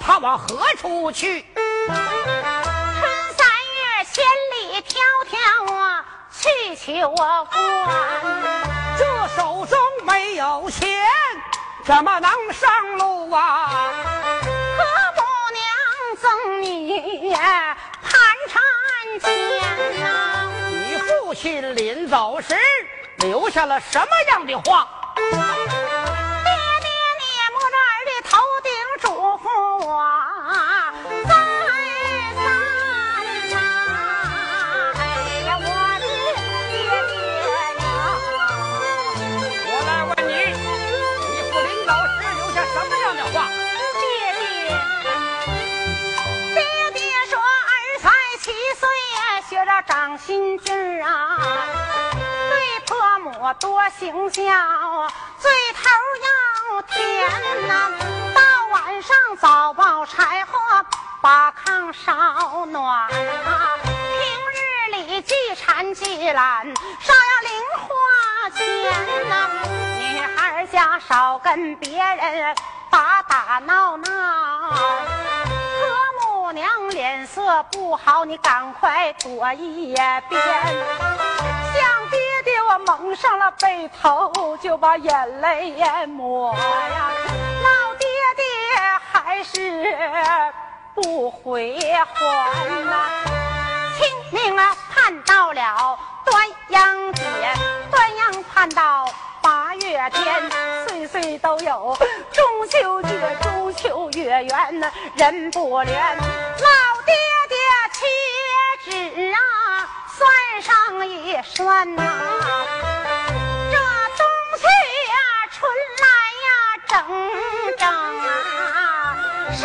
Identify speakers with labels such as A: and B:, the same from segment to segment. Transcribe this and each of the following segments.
A: 他往何处去？
B: 春三月千里迢迢啊，去求我官。
A: 这手中没有钱，怎么能上路啊？
B: 何母娘赠你盘缠钱呐？
A: 你父亲临走时留下了什么样的话？
B: 多行孝，嘴头要甜呐。到晚上早抱柴火，把炕烧暖啊。平日里既缠既懒，少要零花钱呐。女孩家少跟别人打打闹闹。婆母娘脸色不好，你赶快躲一边。想爹爹，我蒙上了被头，就把眼泪也抹呀。老爹爹还是不回还呐、清明啊，盼到了端阳节，端阳盼到八月天，岁岁都有中秋节，中秋月圆呐，人不怜。老爹爹切纸啊，算上一算呐、这冬去呀，春来呀，整整啊是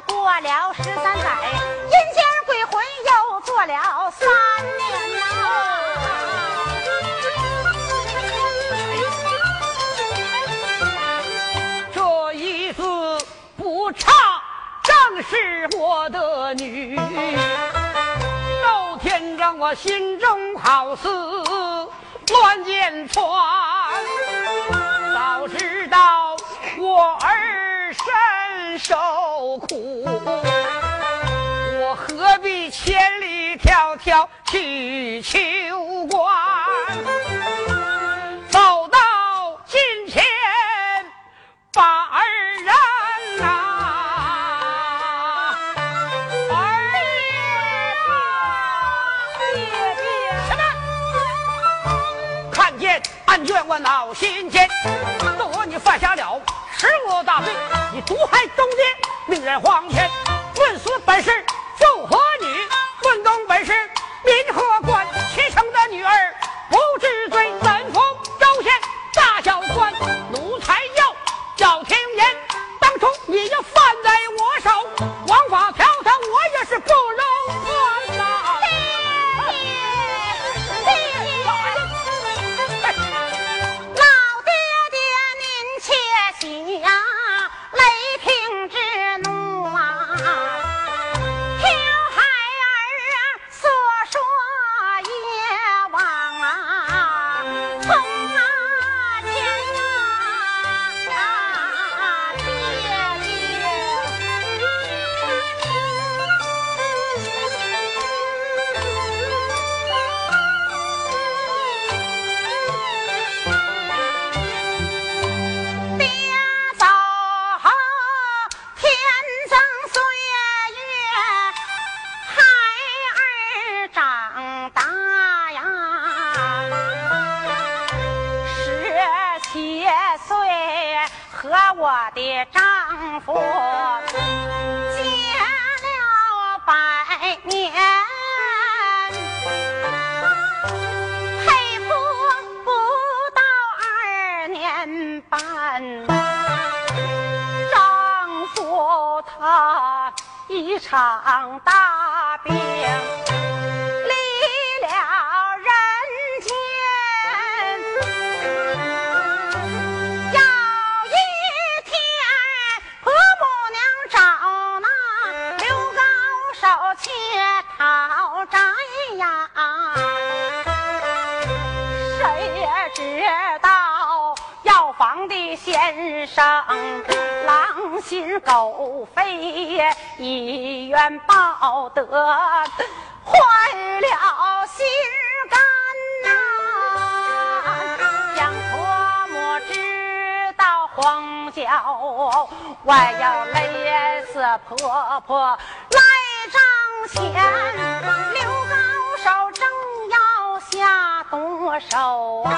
B: 过了十三载，阴间鬼魂又做了三年呐、
A: 这一字不差，正是我的女。老天让我心中好似乱箭穿，早知道我儿身受苦，我何必千里迢迢去求官？走到近前，把儿认呐、儿
B: 爹爹，
A: 什么？看见案卷我恼心间，都我你犯下了十恶大罪，你毒害忠爹，命人黄天，问死本事丈夫结了百年配夫不
B: 到二年半丈夫他一场大病。狼心狗肺，一冤报得，坏了心肝呐！想婆母知道荒郊外要累死婆婆来账前，刘高手正要下毒手啊！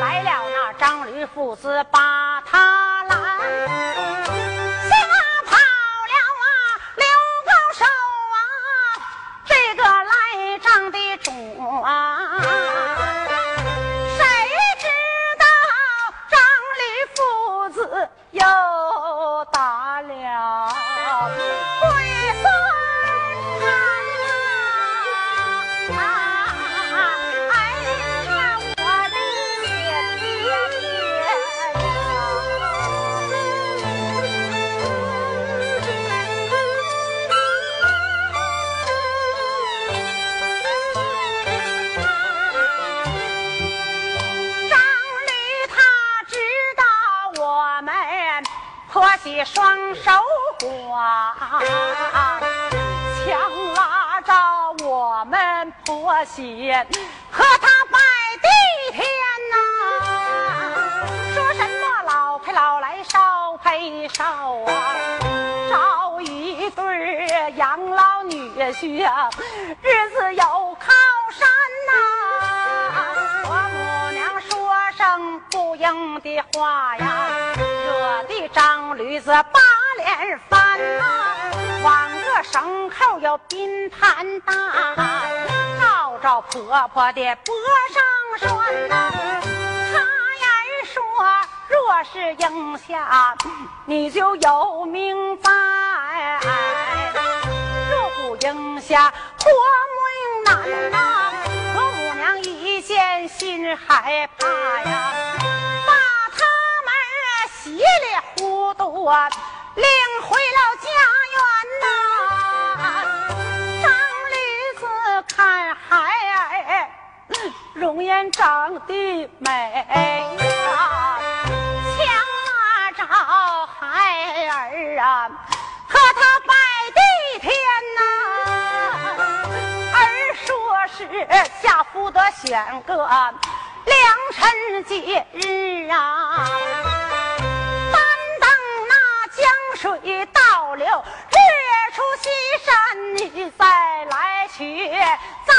B: 来了那张驴父子把他 Oh. 拦。双手挂，强拉着我们婆媳和他拜地天呐，说什么老配老来少配少啊，找一对养老女婿啊，日子有靠山呐。我母娘说声不应的话呀。的张驴子把脸翻呐，往个牲口要冰盘打，照着婆婆的脖上拴呐。他言说，若是应下，你就有命在；若不应下，婆母应难呐。婆母娘一见心害怕呀。稀里糊涂我，领回了家园呐。张驴子看孩儿容颜长得美呀，强着孩儿啊和他拜地天呐。儿说是下福的选个良辰吉日啊。水倒流，日出西山，你再来取咱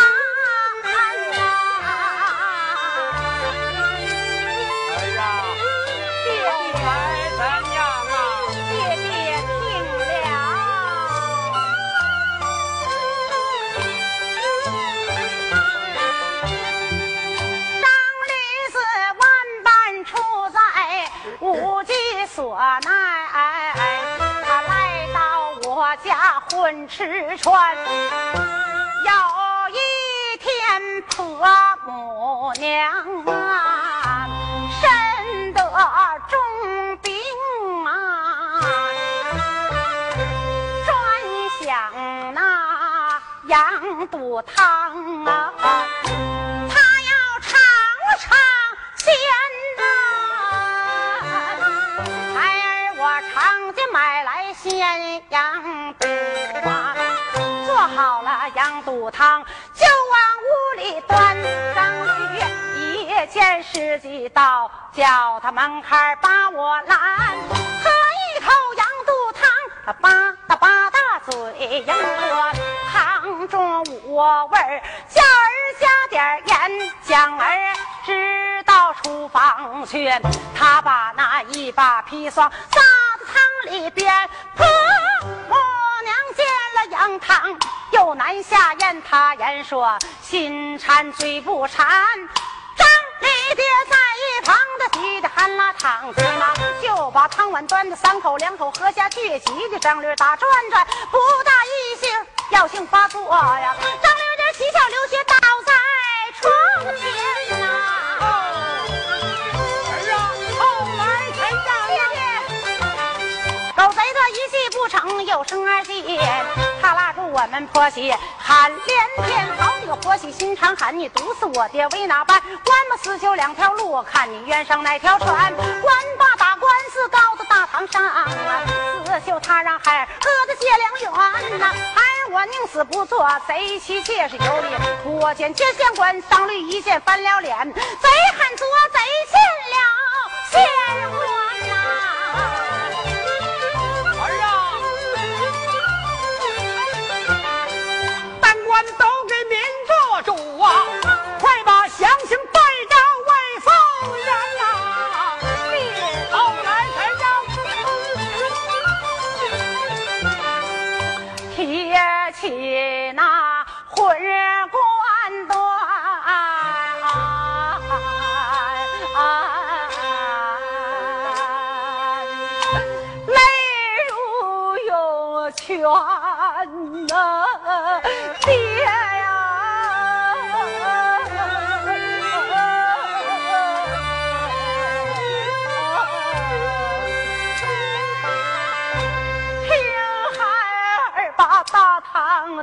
B: 家混吃穿，有一天婆母娘啊身得重病啊，专想那羊肚汤啊，我常家买来鲜羊肚啊，做。好了，羊肚汤就往屋里端。张驴一见时机到，叫他门槛把我拦。喝一口羊肚汤，他吧嗒吧嗒嘴硬喝。汤中无味儿，叫儿加点盐，将儿厨房去。他把那一把砒霜撒在汤里边，婆母娘见了羊汤。又难下咽，他言说心馋嘴不馋。张李爹在一旁的急的喊了汤子嘛，就把汤碗端的三口两口喝下去，急的张驴打转转，不大一性药性发作呀，张驴爹七窍流血倒在床前呐。狗贼的一计不成，又生二计。他拉住我们婆媳喊连天，好你个婆媳心肠狠，你毒死我爹为哪般？官么死就两条路，看你愿上哪条船。官把打官司告到大堂上啊，刺绣他让孩儿饿得结良缘呐，孩儿我宁死不做贼妻妾是有理。我见接县官上律一见翻了脸，贼喊做贼欠了县官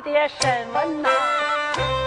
B: 的什么呢？